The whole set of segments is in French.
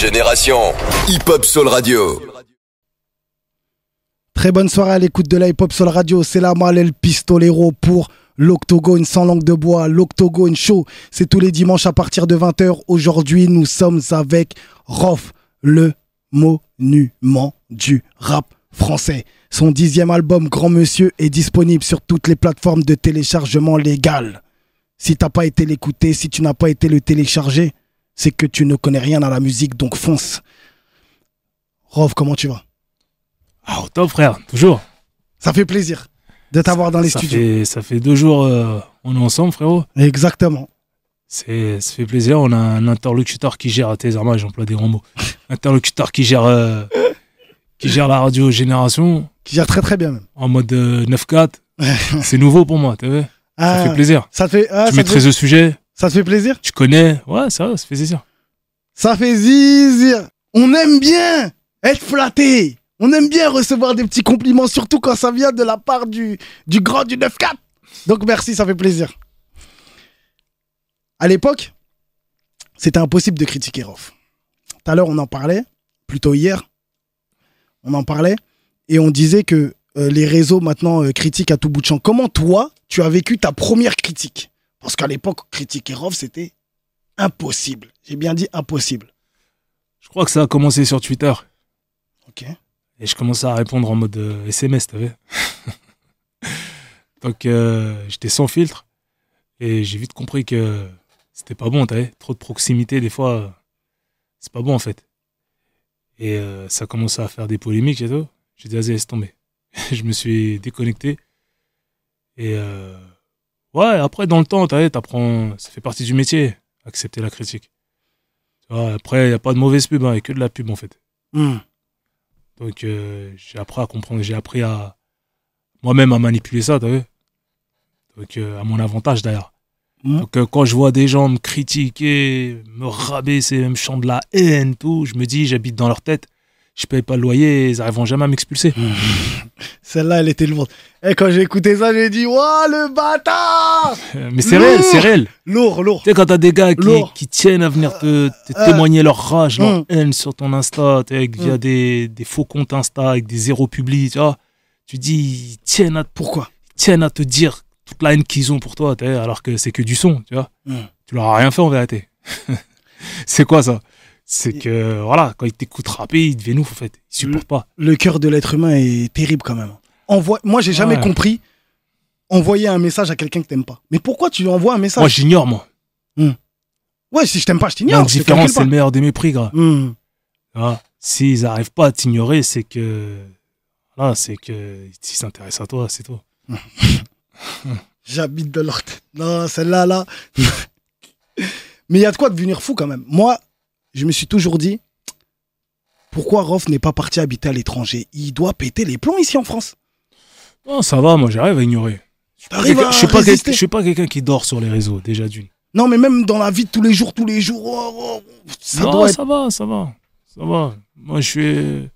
Génération Hip Hop Soul Radio. Très bonne soirée à l'écoute de la hip hop sur radio. C'est la mal el pistolero pour l'Octogone sans langue de bois. L'Octogone show, c'est tous les dimanches à partir de 20h. Aujourd'hui, nous sommes avec Rof, le monument du rap français. Son dixième album, Grand Monsieur, est disponible sur toutes les plateformes de téléchargement légales. Si t'as pas été l'écouter, si tu n'as pas été le télécharger, c'est que tu ne connais rien à la musique, donc fonce. Rof, comment tu vas? Ah, au top, frère, toujours. Ça fait plaisir de t'avoir dans les ça studios. Fait, ça fait deux jours, euh, on est ensemble, frérot. Exactement. C'est, ça fait plaisir. On a un interlocuteur qui gère, tes armes, j'emploie des grands mots. interlocuteur qui gère, euh, qui gère la radio Génération Qui gère très très bien même. en mode euh, 9-4. C'est nouveau pour moi, t'as vu? Ça Ah, fait plaisir. Ça fait, ah, tu ça, maîtrises fait, le sujet, ça te fait plaisir? Tu connais? Ouais, ça, va, ça fait plaisir. Ça fait zizir. On aime bien être flatté. On aime bien recevoir des petits compliments, surtout quand ça vient de la part du, du grand du 9-4. Donc merci, ça fait plaisir. À l'époque, c'était impossible de critiquer Rof. Tout à l'heure, on en parlait, plutôt hier, on en parlait, et on disait que euh, les réseaux maintenant euh, critiquent à tout bout de champ. Comment toi, tu as vécu ta première critique? Parce qu'à l'époque, critiquer Rof, c'était impossible. J'ai bien dit impossible. Je crois que ça a commencé sur Twitter. Ok. Et je commençais à répondre en mode euh, SMS, vu Donc euh, j'étais sans filtre. Et j'ai vite compris que c'était pas bon, vu Trop de proximité, des fois, c'est pas bon en fait. Et euh, ça commençait à faire des polémiques et tout. J'ai dit, vas-y, laisse tomber. je me suis déconnecté. Et euh, ouais, après, dans le temps, t'apprends, ça fait partie du métier, accepter la critique. Après, il n'y a pas de mauvaise pub, il n'y a que de la pub en fait. Hmm. Donc euh, j'ai appris à comprendre, j'ai appris à moi-même à manipuler ça, t'as vu? Donc euh, à mon avantage d'ailleurs. Mhm. Donc euh, quand je vois des gens me critiquer, me rabaisser, me chanter de la haine, tout, je me dis j'habite dans leur tête, je paye pas le loyer, ils arriveront jamais à m'expulser. Celle-là, elle était lourde. Et quand j'ai écouté ça, j'ai dit Waouh, le bâtard Euh, Mais c'est réel, c'est réel. Lourd, lourd. Tu sais, quand t'as des gars qui, tiennent à venir te, te Euh, témoigner leur rage, leur hum. haine sur ton Insta, via Hum. des, des faux comptes Insta, avec des zéros publics, tu vois, tu dis, ils tiennent à Pourquoi? tiennent à te dire toute la haine qu'ils ont pour toi, alors que c'est que du son, tu vois. Mm. Tu leur as rien fait en vérité. c'est quoi ça? C'est que, voilà, quand ils t'écoutent rapper, ils deviennent ouf, en fait. Ils supportent pas. Le cœur de l'être humain est terrible quand même. Envoie... Moi, j'ai jamais Ouais. compris envoyer un message à quelqu'un que t'aimes pas. Mais pourquoi tu lui envoies un message? Moi, j'ignore, moi. Ouais, si je t'aime pas, je t'ignore. L'indifférence, c'est le meilleur des mépris, gars. Hmm. Vois. S'ils n'arrivent pas à t'ignorer, c'est que. Voilà, c'est que. S'ils s'intéressent à toi, c'est tout. J'habite de leur tête. Non, celle-là, là. Mais il y a de quoi devenir fou quand même. Moi, je me suis toujours dit pourquoi Rof n'est pas parti habiter à l'étranger? Il doit péter les plombs ici en France. Non, ça va, moi, j'arrive à ignorer. Je suis pas quelqu'un- qui dort sur les réseaux, déjà d'une. Non, mais même dans la vie de tous les jours, tous les jours, oh, oh, ça non, doit être. ça va, ça va. Ça va. Moi, je suis.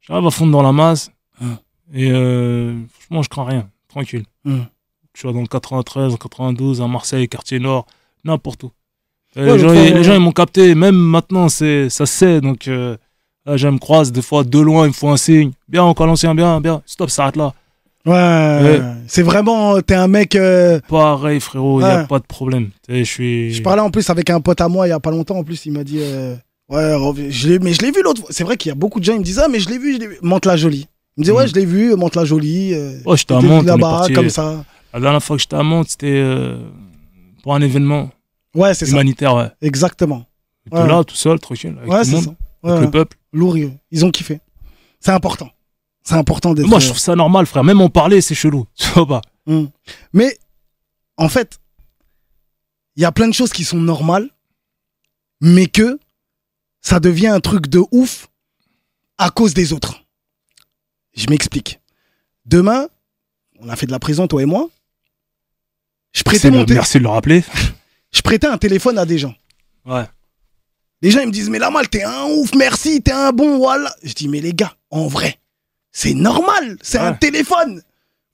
J'arrive à fondre dans la masse. Hum. Et euh, franchement, je crains rien. Tranquille. Hum. Je suis dans le 93, en 92, à Marseille, quartier nord, n'importe où. Ouais, les, le gens, ils, ouais. les gens, ils m'ont capté. Même maintenant, c'est, ça sait. Donc, euh, là, je me croise des fois de loin, il me faut un signe. Bien, encore l'ancien, bien, bien. Stop, ça arrête là. Ouais, c'est vraiment. T'es un mec. euh, Pareil, frérot, il n'y Ouais. a pas de problème. Je suis. Je parlais en plus avec un pote à moi il y a pas longtemps. En plus, il m'a dit. euh, Ouais, je mais je l'ai vu l'autre fois. C'est vrai qu'il y a beaucoup de gens, ils me disent Ah, mais je l'ai vu, je l'ai vu. Monte la jolie. Il me dit Ouais, Mm. je l'ai vu, monte la jolie. euh, Oh, j'étais à là-bas, comme ça. La dernière fois que j'étais à Mantes, c'était euh, pour un événement Ouais, c'est ça. humanitaire. Ouais. Exactement. Ouais. là, tout seul, tranquille, avec Ouais, tout le monde, ça. Avec le peuple. Lourd, ils ont kiffé. C'est important. C'est important d'être. Moi, je trouve ça normal, frère. Même en parler, c'est chelou. Tu vois pas Mm. Mais en fait, il y a plein de choses qui sont normales, mais que ça devient un truc de ouf à cause des autres. Je m'explique. Demain, on a fait de la prison, toi et moi. Je prêtais, mon de- té- Merci de le rappeler. je prêtais un téléphone à des gens. Ouais. Les gens, ils me disent, mais Lamal, t'es un ouf, merci, t'es un bon, voilà. Je dis, mais les gars, en vrai, c'est normal, c'est un téléphone.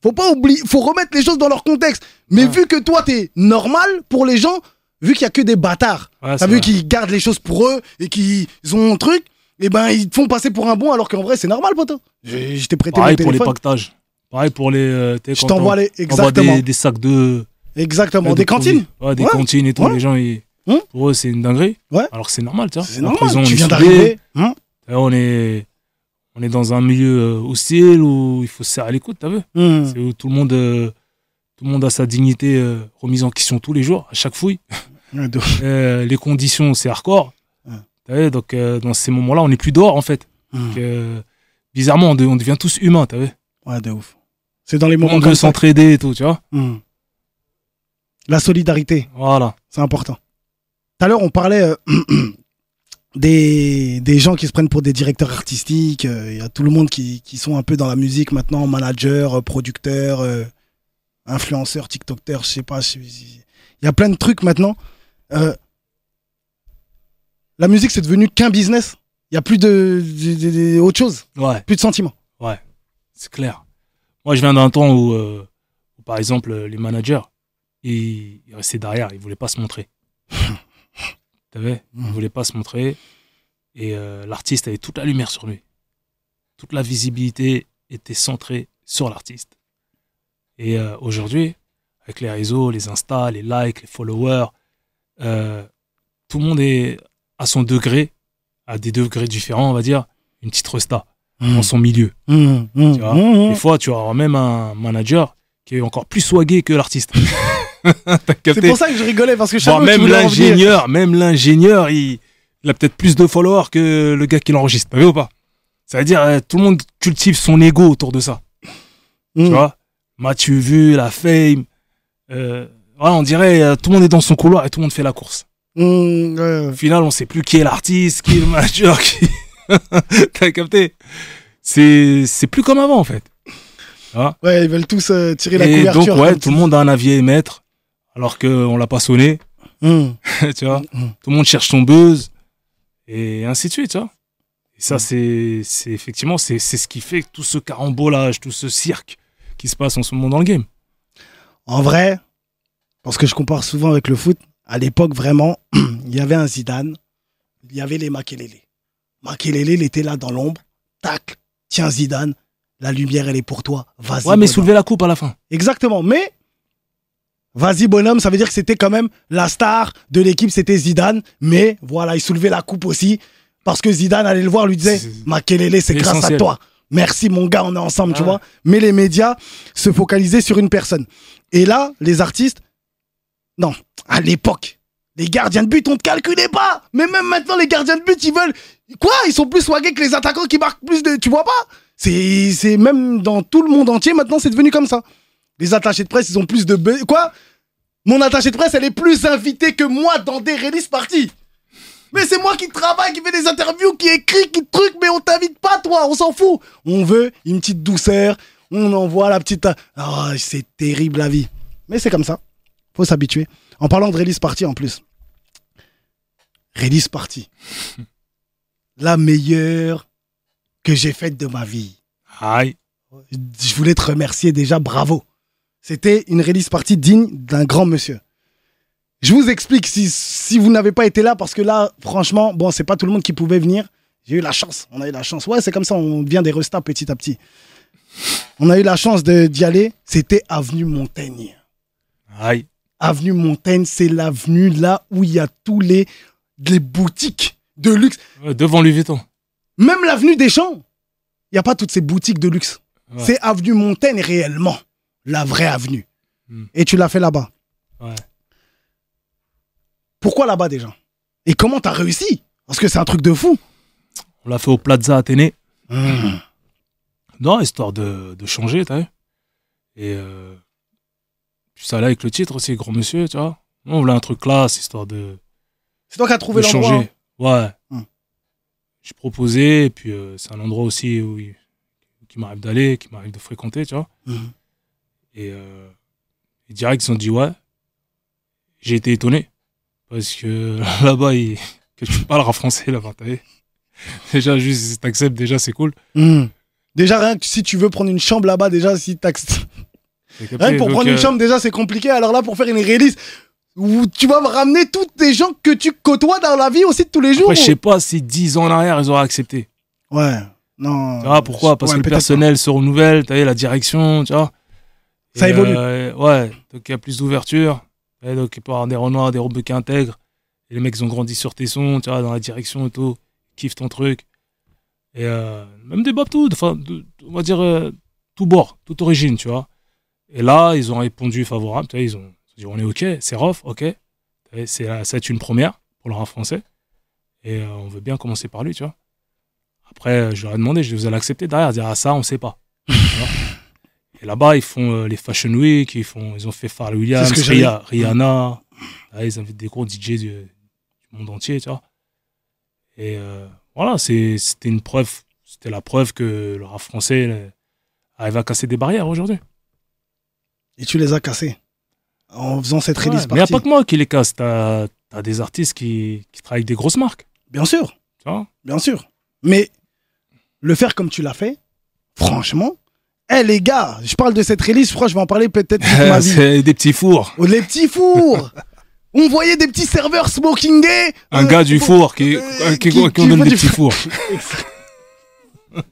Faut pas oublier, faut remettre les choses dans leur contexte. Mais Ouais. vu que toi, t'es normal, pour les gens, vu qu'il y a que des bâtards, Ouais, t'as vu qu'ils gardent les choses pour eux et qu'ils ont un truc, et ben ils te font passer pour un bon alors qu'en vrai c'est normal, poteau. Je, je t'ai prêté Pareil mon pour les pactages. Pareil pour les. euh, Je t'envoie les exactement, des, des sacs de. Exactement, de des cantines. Ouais, des Ouais. cantines et tout. Ouais. Les gens, ils- Hum. pour eux, c'est une dinguerie. Ouais. Alors que c'est normal, tu vois. C'est normal. prison, on tu viens d'arriver. hein On est, on est dans un milieu euh, hostile où il faut se serrer les coudes, t'as vu Hum. C'est où tout le monde, euh, tout le monde a sa dignité euh, remise en question tous les jours, à chaque fouille. Euh, les conditions, c'est hardcore. Ouais. T'as vu donc dans ces moments-là, on n'est plus dehors en fait. Donc, euh, bizarrement, on, de- on devient tous humains, t'as vu Ouais, de ouf. C'est dans les moments monde comme s'entraider et tout, tu vois Hum. La solidarité. Voilà. C'est important. Tout à l'heure, on parlait euh, des, des gens qui se prennent pour des directeurs artistiques. euh, Il y a tout le monde qui, qui sont un peu dans la musique maintenant, manager, euh, producteur, euh, influenceur, TikToker, je sais pas. Il y a plein de trucs maintenant. La musique, c'est devenu qu'un business. Il y a plus de, de- autre chose, Ouais. plus de sentiments. C'est clair. Moi, je viens d'un temps où, où, par exemple, les managers, ils restaient derrière, ils voulaient pas se montrer. T'as vu Ils Mhm. voulaient pas se montrer. Et euh, l'artiste avait toute la lumière sur lui. Toute la visibilité était centrée sur l'artiste. Et euh, aujourd'hui, avec les réseaux, les Insta, les likes, les followers, euh, tout le monde est à son degré, à des degrés différents, on va dire, une petite resta dans son milieu. Mmh, mmh, Tu vois, mmh, Des fois, tu auras même un manager qui est encore plus swagué que l'artiste. C'est pour ça que je rigolais parce que je même l'ingénieur, même l'ingénieur, il, il a peut-être plus de followers que le gars qui l'enregistre. T'as vu ou pas? Ça veut dire euh, tout le monde cultive son ego autour de ça. Mmh. Tu vois? M'as-tu vu, la fame euh, voilà, On dirait euh, tout le monde est dans son couloir et tout le monde fait la course. Mmh, ouais. Au final, on sait plus qui est l'artiste, qui est le manager, qui. T'as capté? C'est c'est plus comme avant en fait. Ouais, ils veulent tous euh, tirer la Et donc, couverture. ouais, tout le monde a un avis à émettre, alors qu'on l'a pas sonné, Mmh. tu vois? Mm. Tout le monde cherche son buzz, et ainsi de suite, tu vois? Et ça, c'est effectivement, c'est ce qui fait tout ce carambolage, tout ce cirque qui se passe en ce moment dans le game. En vrai, parce que je compare souvent avec le foot, à l'époque, vraiment, il y avait un Zidane, il y avait les Makelele. Makelele, il était là dans l'ombre, tac, tiens Zidane, la lumière, elle est pour toi, vas-y. Ouais, mais soulever la coupe à la fin. Exactement, mais vas-y bonhomme, ça veut dire que c'était quand même la star de l'équipe, c'était Zidane, mais voilà, il soulevait la coupe aussi, parce que Zidane allait le voir, lui disait, Makelele, c'est grâce à toi. Merci mon gars, on est ensemble, tu Ah. vois. Mais les médias se focalisaient sur une personne. Et là, les artistes, non, à l'époque, les gardiens de but, on ne te calculait pas. Mais même maintenant, les gardiens de but, ils veulent. Quoi? Ils sont plus swagués que les attaquants qui marquent plus de. Tu vois pas? C'est c'est même dans tout le monde entier, maintenant, c'est devenu comme ça. Les attachés de presse, ils ont plus de. Quoi? Mon attaché de presse, elle est plus invitée que moi dans des release parties. Mais c'est moi qui travaille, qui fait des interviews, qui écrit, qui truc, mais on t'invite pas, toi, on s'en fout. On veut une petite douceur, on envoie la petite. Ah, c'est terrible la vie. Mais c'est comme ça. Faut s'habituer. En parlant de release party en plus. Release party. la meilleure que j'ai faite de ma vie. Aïe. Je voulais te remercier déjà, bravo. C'était une release party digne d'un grand monsieur. Je vous explique si, si vous n'avez pas été là, parce que là, franchement, bon, c'est pas tout le monde qui pouvait venir. J'ai eu la chance, on a eu la chance. Ouais, c'est comme ça, on devient des restats petit à petit. On a eu la chance de- d'y aller. C'était Avenue Montaigne. Aïe. Avenue Montaigne, c'est l'avenue là où il y a tous les, les boutiques de luxe. Ouais, devant Louis Vuitton. Même l'avenue des Champs, il n'y a pas toutes ces boutiques de luxe. Ouais. C'est Avenue Montaigne réellement, la vraie avenue. Hmm. Et tu l'as fait là-bas. Ouais. Pourquoi là-bas déjà? Et comment t'as réussi? Parce que c'est un truc de fou. On l'a fait au Plaza Athénée. Non, histoire de, de changer, t'as vu? Et euh, puis ça allait avec le titre aussi, Grand Monsieur, tu vois. On voulait un truc classe, histoire de, C'est toi qui as trouvé l'endroit. changer. Ouais. Hmm. J'ai proposé, et puis euh, c'est un endroit aussi où il- qui m'arrive d'aller, qui m'arrive de fréquenter, tu vois. Mhm. Et, euh, et direct, ils ont dit ouais. J'ai été étonné. Parce que là-bas, il- que tu parles en français, là-bas, Déjà, juste, si t'acceptes, déjà, c'est cool. Hmm. Déjà, rien que si tu veux prendre une chambre là-bas, déjà, si capté Rien que pour prendre une euh, chambre, déjà, c'est compliqué. Alors là, pour faire une release, Ou tu vas me ramener tous les gens que tu côtoies dans la vie aussi de tous les jours. Après, je sais pas si 10 ans en arrière, ils auraient accepté. Ouais. Non. Tu vois pourquoi? Parce Ouais, que le personnel se renouvelle, tu vois, la direction, tu vois. Ça Et, évolue. euh, ouais, donc il y a plus d'ouverture. Donc il peut y avoir des renois, des robes qui intègrent. Et les mecs, ils ont grandi sur tes sons, tu vois, dans la direction et tout. Ils kiffent ton truc. Et euh, même des babtous, enfin, de- on va dire euh, tout bord, toute origine, tu vois. Et là, ils ont répondu favorable, tu vois, ils ont dit on est OK, c'est rough, OK. C'est, une première pour le rap français. Et on veut bien commencer par lui, tu vois. Après, je leur ai demandé, je vous allez accepter derrière, dire ah ça, on sait pas. Tu. Et là-bas, ils font euh, les Fashion Week, ils, font, ils ont fait Pharrell Williams, Ria- Rihanna. Ah, ils invitent des gros DJ du, du monde entier, tu vois. Et euh, voilà, c'était une preuve, c'était la preuve que le rap français euh, arrive à casser des barrières aujourd'hui. Et tu les as cassés. En faisant cette Ouais, release mais il n'y a pas que moi qui les casse, t'as as des artistes qui, qui travaillent avec des grosses marques, Bien sûr. tu vois? Bien sûr. Mais le faire comme tu l'as fait, franchement, eh les gars, je parle de cette release, je crois que je vais en parler peut-être toute ma vie. c'est des petits fours. Oh, les petits fours On voyait des petits serveurs smoking gay Un euh, gars du four qui, euh, qui, qui- qui, qui on donne des petits four. fours.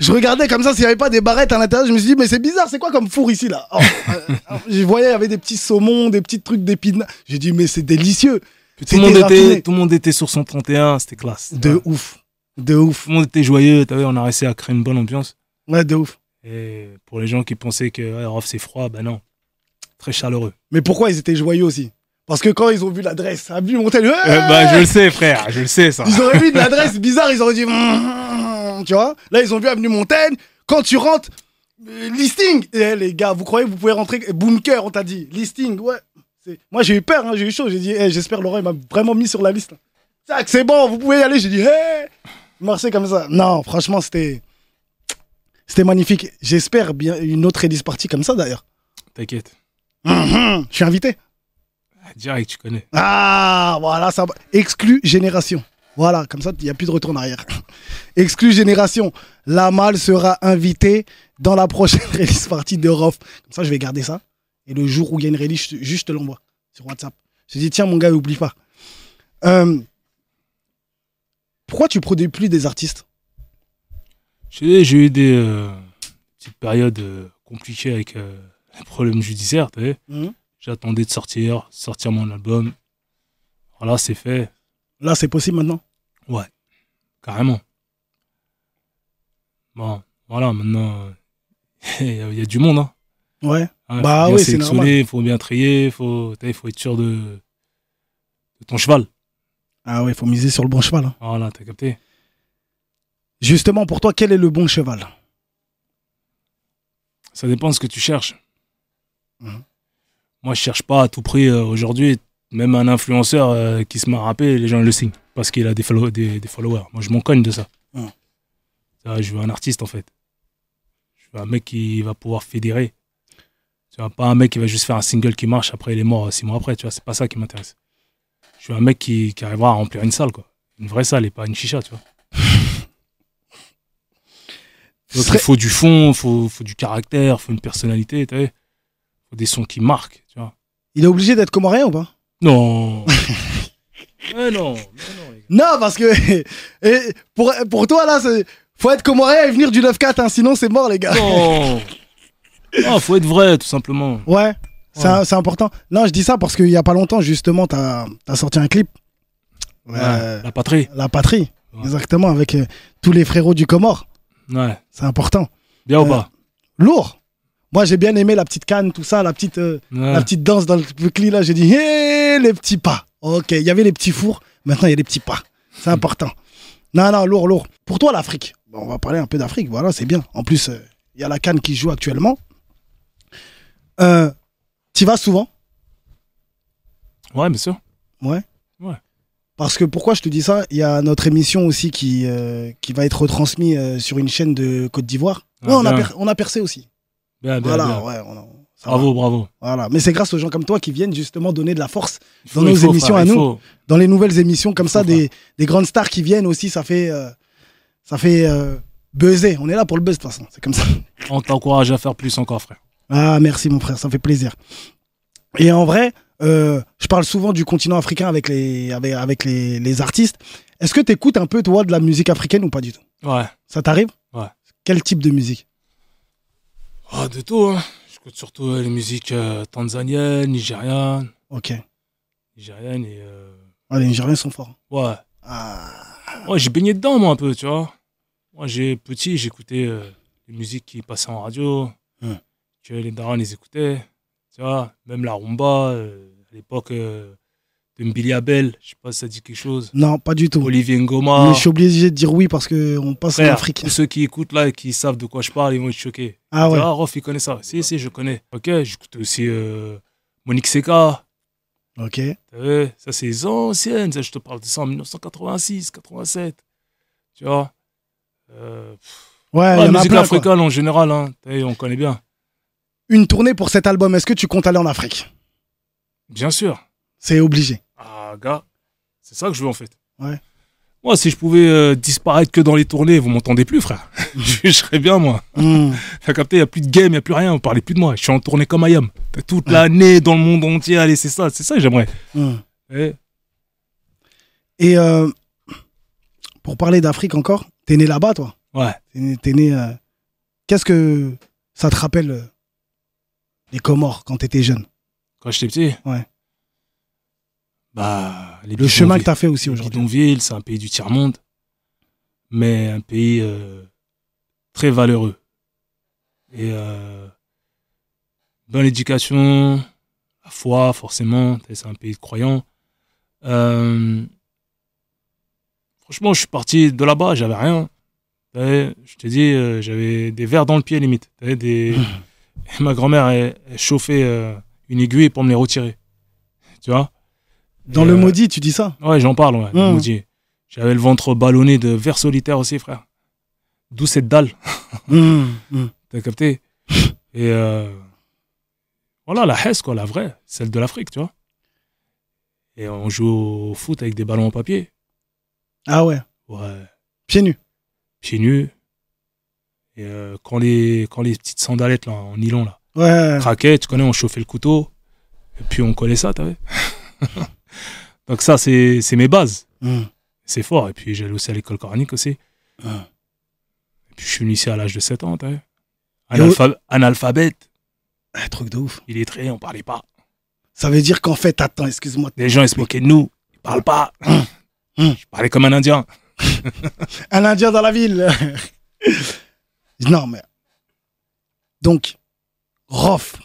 Je regardais comme ça s'il n'y avait pas des barrettes à l'intérieur, je me suis dit mais c'est bizarre, c'est quoi comme four ici là? Oh, euh, euh, Je voyais il y avait des petits saumons, des petits trucs d'épinards. J'ai dit mais c'est délicieux. Tout, le monde était, tout le monde était sur son 31, c'était classe. De Ouais. ouf. De ouf. Tout le monde était joyeux, t'as vu, on a réussi à créer une bonne ambiance. Ouais, de ouf. Et pour les gens qui pensaient que ouais, Rof, c'est froid, ben non. Très chaleureux. Mais pourquoi ils étaient joyeux aussi? Parce que quand ils ont vu l'adresse, a vu monter, Euh, bah, je le sais, frère, je le sais, ça. Ils auraient vu une adresse bizarre, ils auraient dit. Mm, Tu vois? Là, ils ont vu Avenue Montaigne. Quand tu rentres, euh, listing. Eh, les gars, vous croyez que vous pouvez rentrer Bunker, on t'a dit. Listing, ouais. Moi, j'ai eu peur, hein, j'ai eu chaud. J'ai dit, eh, j'espère Laurent, il m'a vraiment mis sur la liste. Tac, c'est bon, vous pouvez y aller. J'ai dit, hé Marcher comme ça. Non, franchement, c'était. C'était magnifique. J'espère bien une autre release party comme ça d'ailleurs. T'inquiète. Mhm, Je suis invité. Direct, tu connais. Ah, voilà, ça va. Exclu génération. Voilà, comme ça, il n'y a plus de retour en arrière. Exclu génération. La malle sera invitée dans la prochaine release partie de Rof. Comme ça, je vais garder ça. Et le jour où il y a une release, juste te l'envoie sur WhatsApp. Je te dis, tiens, mon gars, oublie pas. Euh, pourquoi tu produis plus des artistes? J'ai eu des euh, petites périodes euh, compliquées avec euh, les problèmes judiciaires, tu sais. Mhm. J'attendais de sortir, sortir mon album. Voilà, c'est fait, Là, c'est possible maintenant? Carrément. Bon, voilà, maintenant, il y, a- il y a du monde, hein. Ouais. Hein, Bah faut bien oui, c'est sélectionner, faut bien trier, faut, vu, faut être sûr de, de ton cheval. Ah ouais, il faut miser sur le bon cheval. hein. Voilà, t'as capté. Justement, pour toi, quel est le bon cheval? Ça dépend de ce que tu cherches. Mhm. Moi, je cherche pas à tout prix euh, aujourd'hui. Même un influenceur euh, qui se met à rapper, les gens le signent parce qu'il a des, follow- des, des followers. Moi, je m'en cogne de ça. Mhm. Ça, Je veux un artiste en fait. Je veux un mec qui va pouvoir fédérer. Tu vois, pas un mec qui va juste faire un single qui marche après il est mort euh, six mois après. Tu vois, c'est pas ça qui m'intéresse. Je veux un mec qui, qui arrivera à remplir une salle, quoi. Une vraie salle et pas une chicha, tu vois. Donc, il faut du fond, il faut, faut du caractère, il faut une personnalité, tu sais. faut des sons qui marquent, tu vois. Il est obligé d'être comorien ou pas? Non Mais non, mais non, les gars. Non, parce que et pour, pour toi, là, faut être comorien et venir du 9-4, hein, sinon c'est mort, les gars. Non Non, faut être vrai, tout simplement. Ouais, Ouais. c'est important. Non, je dis ça parce qu'il y a pas longtemps, justement, t'as as sorti un clip. Ouais, Euh, la patrie. la patrie, Ouais. exactement, avec euh, tous les frérots du Comore. Ouais. C'est important. Bien ou Euh, pas? Lourd. Moi, j'ai bien aimé la petite canne, tout ça, la petite, euh, la petite danse dans le clip là. J'ai dit, hé, les petits pas. Ok, il y avait les petits fours, maintenant il y a les petits pas. C'est important. Non, non, lourd, lourd. Pour toi, l'Afrique. Bon, on va parler un peu d'Afrique, voilà, c'est bien. En plus, il y a la canne qui joue actuellement. Euh, tu vas souvent? Ouais, bien sûr. Ouais. Ouais. Parce que pourquoi je te dis ça? Il y a notre émission aussi qui, euh, qui va être retransmise euh, sur une chaîne de Côte d'Ivoire. Ah, Ouais, on, a on a percé aussi. Bien, bien, voilà, bien. ouais. on a- ça va. Bravo, bravo. Voilà. Mais c'est grâce aux gens comme toi qui viennent justement donner de la force Dans nos faut, émissions frère, à nous. dans les nouvelles émissions comme ça, des, des grandes stars qui viennent aussi, ça fait, euh, ça fait buzzer. On est là pour le buzz de toute façon, c'est comme ça. On t'encourage à faire plus encore, frère. Ah, merci mon frère, ça fait plaisir. Et en vrai, euh, je parle souvent du continent africain avec les, avec, avec les, les artistes. Est-ce que tu écoutes un peu, toi, de la musique africaine ou pas du tout? Ouais. Ça t'arrive? Ouais. Quel type de musique? Ah, de tout, hein. J'écoute surtout euh, les musiques euh, tanzaniennes, nigérianes, Ok. nigériennes et. euh, Ah, les Nigériens sont forts. Ouais. Ah. Ouais, j'ai baigné dedans, moi, un peu, tu vois. Moi, j'ai petit, j'écoutais les musiques qui passaient en radio, Hmm. Que les darons les écoutaient, tu vois. Même la rumba, euh, à l'époque euh, de Mbili Abel, je sais pas si ça dit quelque chose. Non, pas du tout. Olivier Mais Ngoma. je suis obligé de dire oui parce qu'on passe en Afrique. tous ceux qui écoutent là et qui savent de quoi je parle, ils vont être choqués. Ah ouais. Ah, Rof, il connaît ça. Si, si, je connais. Ok, j'écoute aussi euh, Monique Seca. Ok. Ça, c'est les anciennes. Ça, je te parle de ça en 1986, 87. Tu vois euh, Ouais, ouais, il y en a musique africaine en général, hein. On connaît bien. Une tournée pour cet album, est-ce que tu comptes aller en Afrique? Bien sûr. C'est obligé. Ah, gars, c'est ça que je veux en fait. Ouais. Moi, si je pouvais euh, disparaître que dans les tournées, vous m'entendez plus, frère. je, serais bien, moi. Hmm. T'as capté, il a plus de game, il a plus rien, vous parlez plus de moi. Je suis en tournée comme Ayam. Toute l'année dans le monde entier, allez, c'est ça, c'est ça que j'aimerais. Hmm. Eh, Et euh, pour parler d'Afrique encore, t'es né là-bas, toi? Ouais. T'es né. né, euh, Qu'est-ce que ça te rappelle les Comores quand t'étais jeune Quand j'étais petit. Ouais. Bah, les Le chemin que t'as fait aussi aujourd'hui. bidonvilles, c'est un pays du tiers-monde, mais un pays euh, très valeureux. Et euh, bonne éducation, la foi, forcément, c'est un pays de croyants. Euh, franchement, je suis parti de là-bas, j'avais rien. Je te dis, euh, j'avais des verres dans le pied limite. Des... Ma grand-mère, elle, elle chauffait euh, une aiguille pour me les retirer. Tu vois? Dans Et, le euh, maudit, tu dis ça? Ouais, j'en parle, ouais. le Mm. maudit. J'avais le ventre ballonné de vers solitaire aussi, frère. D'où cette dalle, Hmm, hmm. t'as capté? Et euh, voilà, la Hesse, quoi, la vraie, celle de l'Afrique, tu vois. Et on joue au foot avec des ballons en papier. Ah ouais, Ouais, pieds nus. pieds nus. Et euh, quand, les, quand les petites sandalettes, là, en nylon, là, Ouais. craquaient, tu connais, on chauffait le couteau. Et puis on collait ça, t'as vu Donc ça, c'est c'est mes bases. Hmm, C'est fort. Et puis j'allais aussi à l'école coranique aussi. hmm. Et puis je suis venu ici à l'âge de 7 ans, t'as vu Analphabète, Ah, truc de ouf. illettré, on parlait pas. Ça veut dire qu'en fait, attends, excuse-moi. Les gens, ils se moquaient de nous. Ils parlent pas. Hum. Je parlais comme un Indien. Un Indien dans la ville. non, mais. Donc, Rof,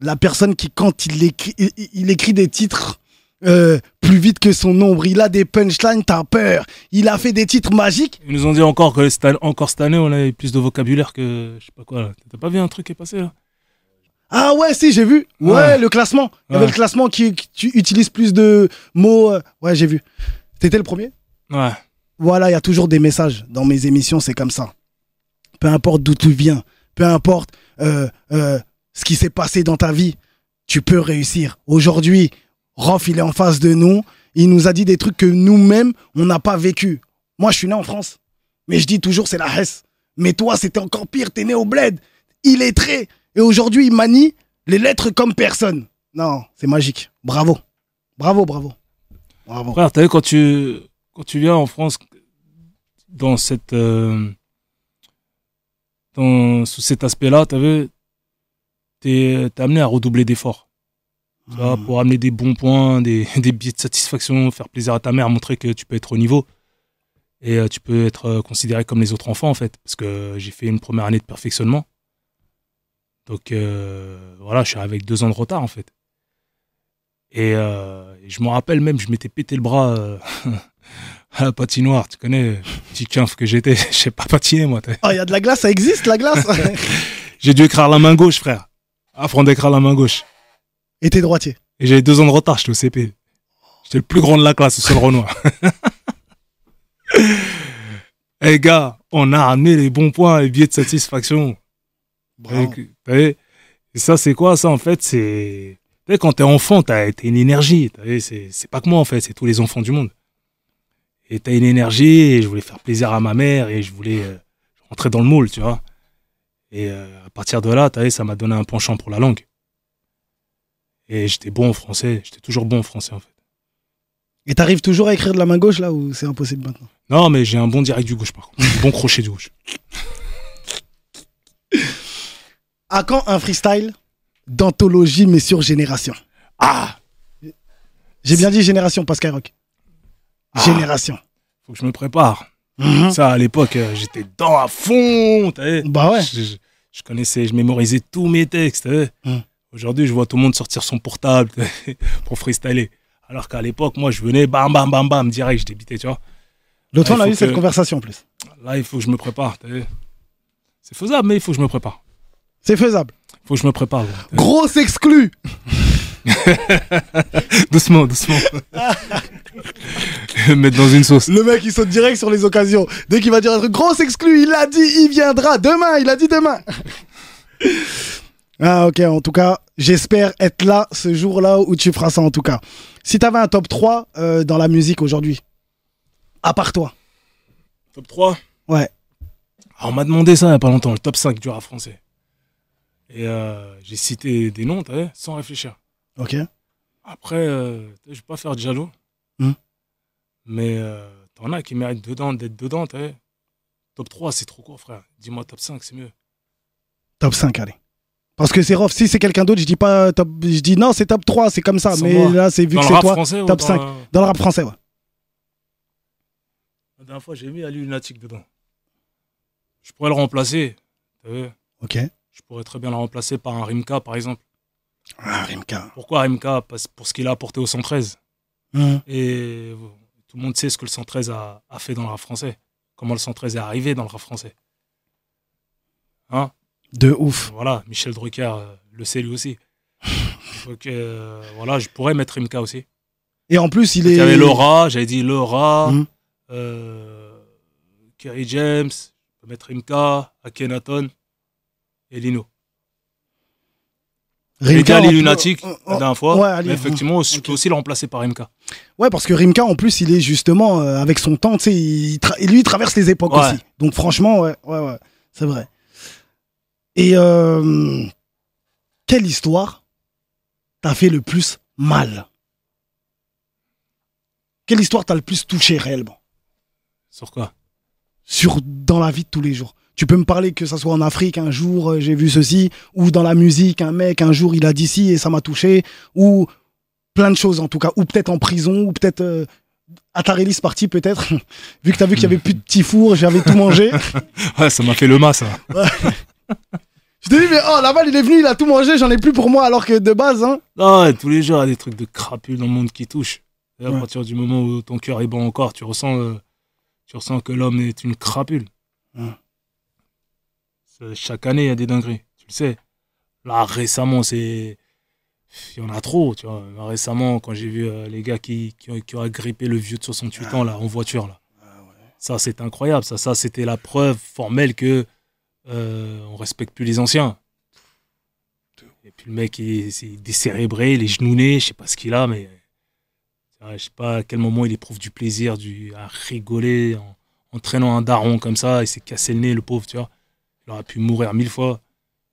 la personne qui, quand il écrit, il, il écrit des titres euh, plus vite que son nombre, il a des punchlines, t'as peur. Il a fait des titres magiques. Ils nous ont dit encore que cette, encore cette année, on avait plus de vocabulaire que je sais pas quoi. T'as pas vu un truc qui est passé là? Ah ouais, si, j'ai vu. Ouais, Ouais. le classement. Il y avait Ouais. le classement qui, qui- tu utilises plus de mots. euh, Ouais, j'ai vu. T'étais le premier? Ouais. Voilà, il y a toujours des messages dans mes émissions, c'est comme ça. Peu importe d'où tu viens, peu importe euh, euh, ce qui s'est passé dans ta vie, tu peux réussir. Aujourd'hui, Rof, il est en face de nous. Il nous a dit des trucs que nous-mêmes, on n'a pas vécu. Moi, je suis né en France. Mais je dis toujours, c'est la Hesse. Mais toi, c'était encore pire. T'es né au bled. Il est très. Et aujourd'hui, il manie les lettres comme personne. Non, c'est magique. Bravo. Bravo, bravo. Bravo. Frère, t'as vu quand tu, quand tu viens en France, dans cette. euh, dans, sous cet aspect-là, t'as vu, t'es amené à redoubler d'efforts. Tu vois, Hmm. pour amener des bons points, des, des billets de satisfaction, faire plaisir à ta mère, montrer que tu peux être au niveau. Et euh, tu peux être euh, considéré comme les autres enfants, en fait. Parce que j'ai fait une première année de perfectionnement. Donc, euh, voilà, je suis avec deux ans de retard, en fait. Et je me rappelle même, je m'étais pété le bras à la patinoire. Tu connais, petit quinf que j'étais. Je sais pas patiner, moi. Oh, il y a de la glace, ça existe, la glace J'ai dû écrire la main gauche, frère. Apprendre d'écrire la main gauche. Et t'es droitier. Et j'avais deux ans de retard, j'étais au CP. J'étais le plus grand de la classe, au seul Renoir. Eh gars, on a amené les bons points, les billets de satisfaction. Bravo. Et, Et ça, c'est quoi ça en fait? C'est. Quand t'es enfant, t'as une énergie. c'est pas que moi en fait, c'est tous les enfants du monde. Et t'as une énergie, et je voulais faire plaisir à ma mère, et je voulais euh, rentrer dans le moule, tu vois. Et euh, à partir de là, ça m'a donné un penchant pour la langue. Et j'étais bon en français. J'étais toujours bon en français, en fait. Et t'arrives toujours à écrire de la main gauche là ou c'est impossible maintenant? Non, mais j'ai un bon direct du gauche, par contre. Un bon crochet du gauche. À quand un freestyle d'anthologie mais sur génération? Ah J'ai bien dit génération, pas Skyrock. Ah. Génération. Faut que je me prépare. Mhm. Ça, à l'époque, euh, j'étais dans à fond. vu Bah ouais. je, je- je connaissais, je mémorisais tous mes textes. vu Hum. Aujourd'hui, je vois tout le monde sortir son portable pour freestyler. Alors qu'à l'époque, moi, je venais bam, bam, bam, bam, direct, je débitais, tu vois. L'autre on a eu cette conversation en plus. Là, il faut que je me prépare. C'est faisable, mais il faut que je me prépare. C'est faisable. Il faut que je me prépare. Grosse exclu doucement, doucement. Mettre dans une sauce. Le mec, il saute direct sur les occasions. Dès qu'il va dire un truc, grosse exclu, il a dit, il viendra demain, il a dit demain. ah, ok, en tout cas, j'espère être là ce jour-là où tu feras ça, en tout cas. Si t'avais un top 3 euh, dans la musique aujourd'hui, à part toi, Top 3 ouais, Alors, on m'a demandé ça il n'y a pas longtemps, le top 5 du rap français. Et euh, j'ai cité des noms, sans réfléchir. ok. Après, euh, je vais pas faire de jaloux. Hmm. Mais euh, t'en as qui méritent dedans, d'être dedans, t'as. Top 3, c'est trop court, frère. Dis-moi top 5, c'est mieux. Top 5, allez. Parce que c'est rough. Si c'est quelqu'un d'autre, je dis pas top. Je dis non, c'est top 3, c'est comme ça. Sans mais moi. là, c'est vu dans que c'est toi. français top dans 5. le- Dans le rap français, ouais. La dernière fois, j'ai mis Ali Lunatic dedans. Je pourrais le remplacer. t'as vu. Ok. Je pourrais très bien le remplacer par un Rimka, par exemple. Ah, Rimka. Pourquoi Rimka? Parce- Pour ce qu'il a apporté au 113. Hum. Et tout le monde sait ce que le 113 a, a fait dans le rap français. Comment le 113 est arrivé dans le rap français. Hein? De ouf. Voilà, Michel Drucker euh, le sait lui aussi. Donc euh, voilà, je pourrais mettre Rimka aussi. Et en plus, il Il est. y avait Laura, j'avais dit Laura, Mhm. euh, Kerry James, je peux mettre Rimka, Akhenaton et Lino. Rimka, Lunatic Oh, la dernière fois, ouais, Ali, mais effectivement, je ok. peux aussi le remplacer par Rimka. Ouais, parce que Rimka, en plus, il est justement euh, avec son temps, tu sais, il lui, il traverse les époques Ouais. aussi. Donc, franchement, ouais, ouais, ouais, c'est vrai. Et euh, quelle histoire t'a fait le plus mal? Quelle histoire t'a le plus touché réellement? Sur quoi? Sur dans la vie de tous les jours. Tu peux me parler que ça soit en Afrique, un jour euh, j'ai vu ceci, ou dans la musique, un mec, un jour il a dit ci et ça m'a touché, ou plein de choses en tout cas, ou peut-être en prison, ou peut-être euh, à ta release partie peut-être, vu que t'as vu qu'il y avait plus de petits fours, j'avais tout mangé. Ouais, ça m'a fait le mas, ça. Je te dis mais oh la balle il est venu, il a tout mangé, j'en ai plus pour moi alors que de base hein. Ouais, tous les jours, il y a des trucs de crapules dans le monde qui touchent. Et à Ouais. partir du moment où ton cœur est bon encore, tu ressens, euh, tu ressens que l'homme est une crapule. Ouais. C'est- Chaque année, il y a des dingueries, tu le sais. Là, récemment, c'est. Il y en a trop, tu vois. Là, Récemment, quand j'ai vu euh, les gars qui, qui, ont, qui ont agrippé le vieux de 68 ans, là, en voiture, là. Ça, c'est incroyable. Ça, ça c'était la preuve formelle que euh, on respecte plus les anciens. Et puis le mec, il est, décérébré, il est genouné, je sais pas ce qu'il a, mais euh, je sais pas à quel moment il éprouve du plaisir, du, à rigoler en, en traînant un daron comme ça, il s'est cassé le nez, le pauvre, tu vois. Il aurait pu mourir mille fois.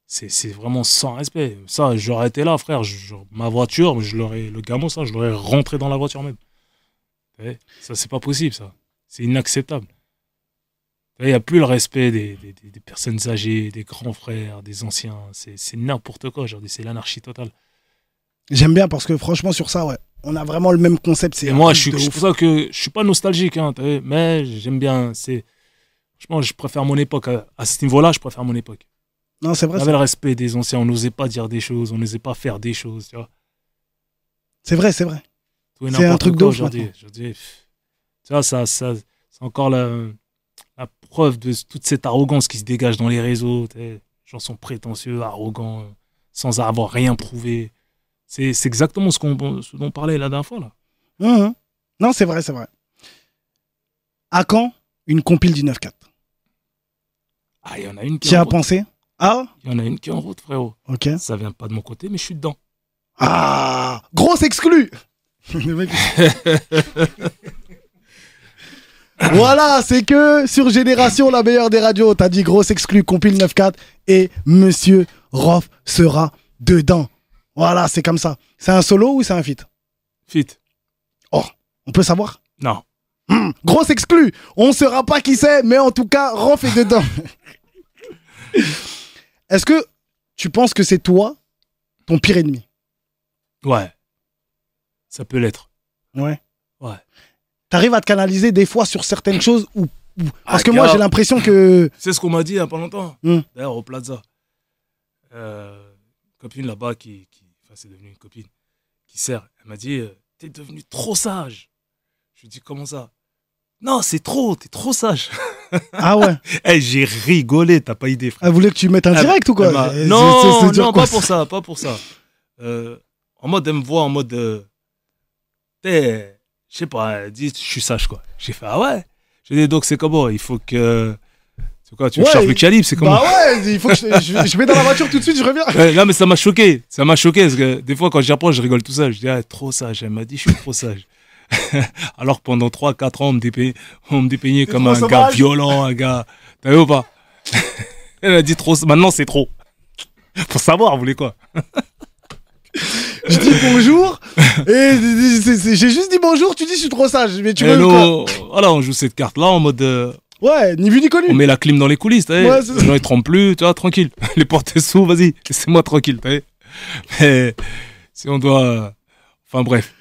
C'est vraiment sans respect. Ça, j'aurais été là, frère. Je- ma voiture, je le gamin, ça, je l'aurais rentré dans la voiture même. Sais, Ça, c'est pas possible, ça. C'est inacceptable. Il n'y a plus le respect des, des- personnes âgées, des grands frères, des anciens. C'est n'importe quoi aujourd'hui. C'est l'anarchie totale. J'aime bien parce que franchement sur ça ouais, on a vraiment le même concept. Et moi, je suis, pour ça que je suis pas nostalgique, hein, mais j'aime bien. C'est franchement, je préfère mon époque à, à ce niveau-là. Je préfère mon époque. Non c'est On vrai, avait c'est- le respect des anciens. On n'osait pas dire des choses. On n'osait pas faire des choses. Tu vois. c'est vrai, c'est vrai. C'est un truc de quoi ouf aujourd'hui. Aujourd'hui, pff, ça, ça, c'est encore la, la preuve de toute cette arrogance qui se dégage dans les réseaux. Les gens sont prétentieux, arrogants, sans avoir rien prouvé. C'est exactement ce, qu'on, ce dont on parlait la dernière fois. Là. Mhm. Non c'est vrai, c'est vrai. À quand une compile du 9-4 Ah, il y en a une qui as route. pensé Ah Il y en a une qui est en route, frérot. ok. Ça vient pas de mon côté, mais je suis dedans. Ah Grosse exclu Le mec- Voilà, c'est que sur Génération, la meilleure des radios, t'as dit grosse exclu, compile 9-4 et Monsieur Roff sera dedans. Voilà, c'est comme ça. C'est un solo ou c'est un feat? Fit. Oh, on peut savoir? Non. Hmm, Grosse exclu. On ne saura pas qui c'est, mais en tout cas, Rof est dedans. Est-ce que tu penses que c'est toi, ton pire ennemi? Ouais. Ça peut l'être. Ouais. Ouais. T'arrives à te canaliser des fois sur certaines choses ou parce Ah, que moi grave. j'ai l'impression que C'est ce qu'on m'a dit il n'y a pas longtemps. Hmm. D'ailleurs, au Plaza. Euh, copine là-bas qui. qui enfin, c'est devenu une copine. Qui sert. Elle m'a dit euh, T'es devenu trop sage. Je lui dis Comment ça? Non, c'est trop, t'es trop sage. ah ouais, Eh, j'ai rigolé, t'as pas idée, frère. elle voulait que tu mettes un Elle- direct ou quoi Non, dire non, quoi, pas pour ça, pas pour ça. Euh, en mode, elle me voit en mode. euh, T'es. Je sais pas, elle dit, je suis sage, quoi. J'ai fait, ah ouais? J'ai dit, donc c'est comment? Il faut que. C'est quoi, tu Ouais, charges le calibre, c'est comment? Bah ouais, il faut que je, je, je mets dans la voiture tout de suite, je reviens. Ouais, Là, mais ça m'a choqué. Ça m'a choqué parce que des fois, quand j'y apprends, je rigole tout seul. Je dis, ah, trop sage. Elle m'a dit, je suis trop sage. Alors pendant 3-4 ans, on me dépeignait, on me dépeignait T'es comme un gars violent, un gars. T'as vu ou pas? Elle a dit trop. Maintenant, c'est trop. Faut savoir, vous voulez quoi? Je dis bonjour et j'ai juste dit bonjour, tu dis je suis trop sage, mais tu veux quoi? Voilà, on joue cette carte-là en mode. euh, Ouais, ni vu ni connu. on met la clim dans les coulisses, t'as Ouais. Les gens, ils tremblent plus, tu vois, tranquille. Les portes sous, vas-y, laissez-moi tranquille, t'as vu? Mais si on doit. Enfin, bref.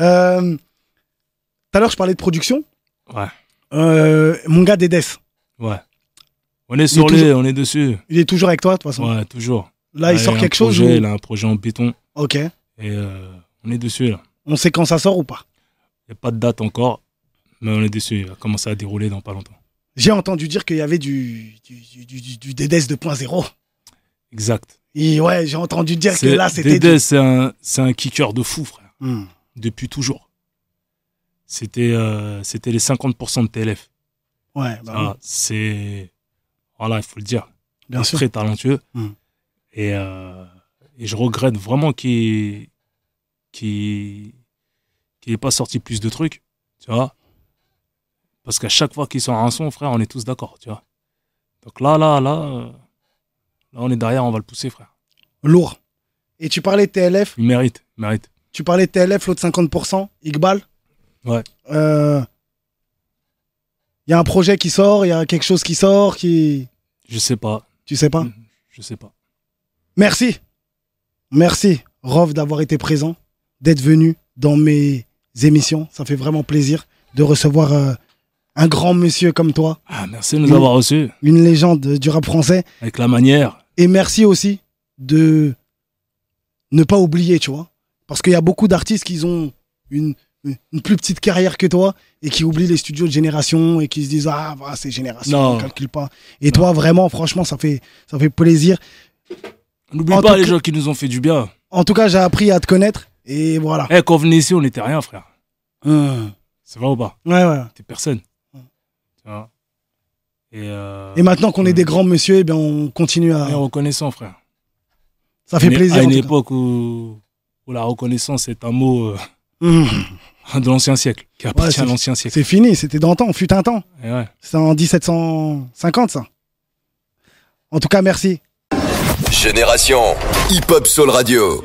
Euh, Tout à l'heure je parlais de production. Ouais. Euh, mon gars Dedes, Ouais. On est sur est toujours- on est dessus. il est toujours avec toi de toute façon. Ouais, toujours. Là il sort quelque chose ou- Il a un projet en béton. Ok. Et euh, on est dessus, là. On sait quand ça sort ou pas Il n'y a pas de date encore, mais on est dessus. Il va commencer à dérouler dans pas longtemps. J'ai entendu dire qu'il y avait du, du, du, du, du Dedes 2.0. Exact. Et ouais, j'ai entendu dire que là c'était. Dédé, du- c'est un, c'est un kicker de fou, frère. Hmm. Depuis toujours. C'était euh, c'était les 50% de TLF. Ouais, bah Ah, oui, c'est. Voilà, il faut le dire. bien sûr. Très talentueux. Mm. Et, euh, et je regrette vraiment qu'il qu'il qu'il n'ait pas sorti plus de trucs. Tu vois Parce qu'à chaque fois qu'il sort un son, frère, on est tous d'accord. Tu vois Donc là, là, là, euh, là, on est derrière, on va le pousser, frère. Lourd. Et tu parlais de TLF, Il mérite, il mérite. Tu parlais de TLF, l'autre 50%, Iqbal. Ouais. Euh, Il y a un projet qui sort, il y a quelque chose qui sort, qui. Je sais pas. Tu sais pas? Je sais pas. Merci. Merci, Rov, d'avoir été présent, d'être venu dans mes émissions. Ça fait vraiment plaisir de recevoir euh, un grand monsieur comme toi, Ah, merci de nous avoir reçus. une légende du rap français. Avec la manière. Et merci aussi de ne pas oublier, tu vois. Parce qu'il y a beaucoup d'artistes qui ont une, une plus petite carrière que toi et qui oublient les studios de génération et qui se disent Ah, voilà, c'est génération, Non. on calcule pas. Et toi, vraiment, franchement, ça fait, ça fait plaisir. N'oublie pas les gens qui nous ont fait du bien. En tout cas, j'ai appris à te connaître et voilà. Eh, quand on venait ici, on n'était rien, frère. Hum. C'est vrai ou pas? Ouais, ouais. T'es personne. Et, euh, Et maintenant qu'on est des grands monsieur, eh bien, on continue à. on est reconnaissant, frère. Ça fait On plaisir. À une cas. époque où, où la reconnaissance est un mot euh, Hum. de l'ancien siècle, qui appartient c'est- à l'ancien siècle. C'est fini, c'était dans le temps, fut un temps. Ouais. C'est en 1750, ça. En tout cas, merci. Génération Hip Hop Soul Radio.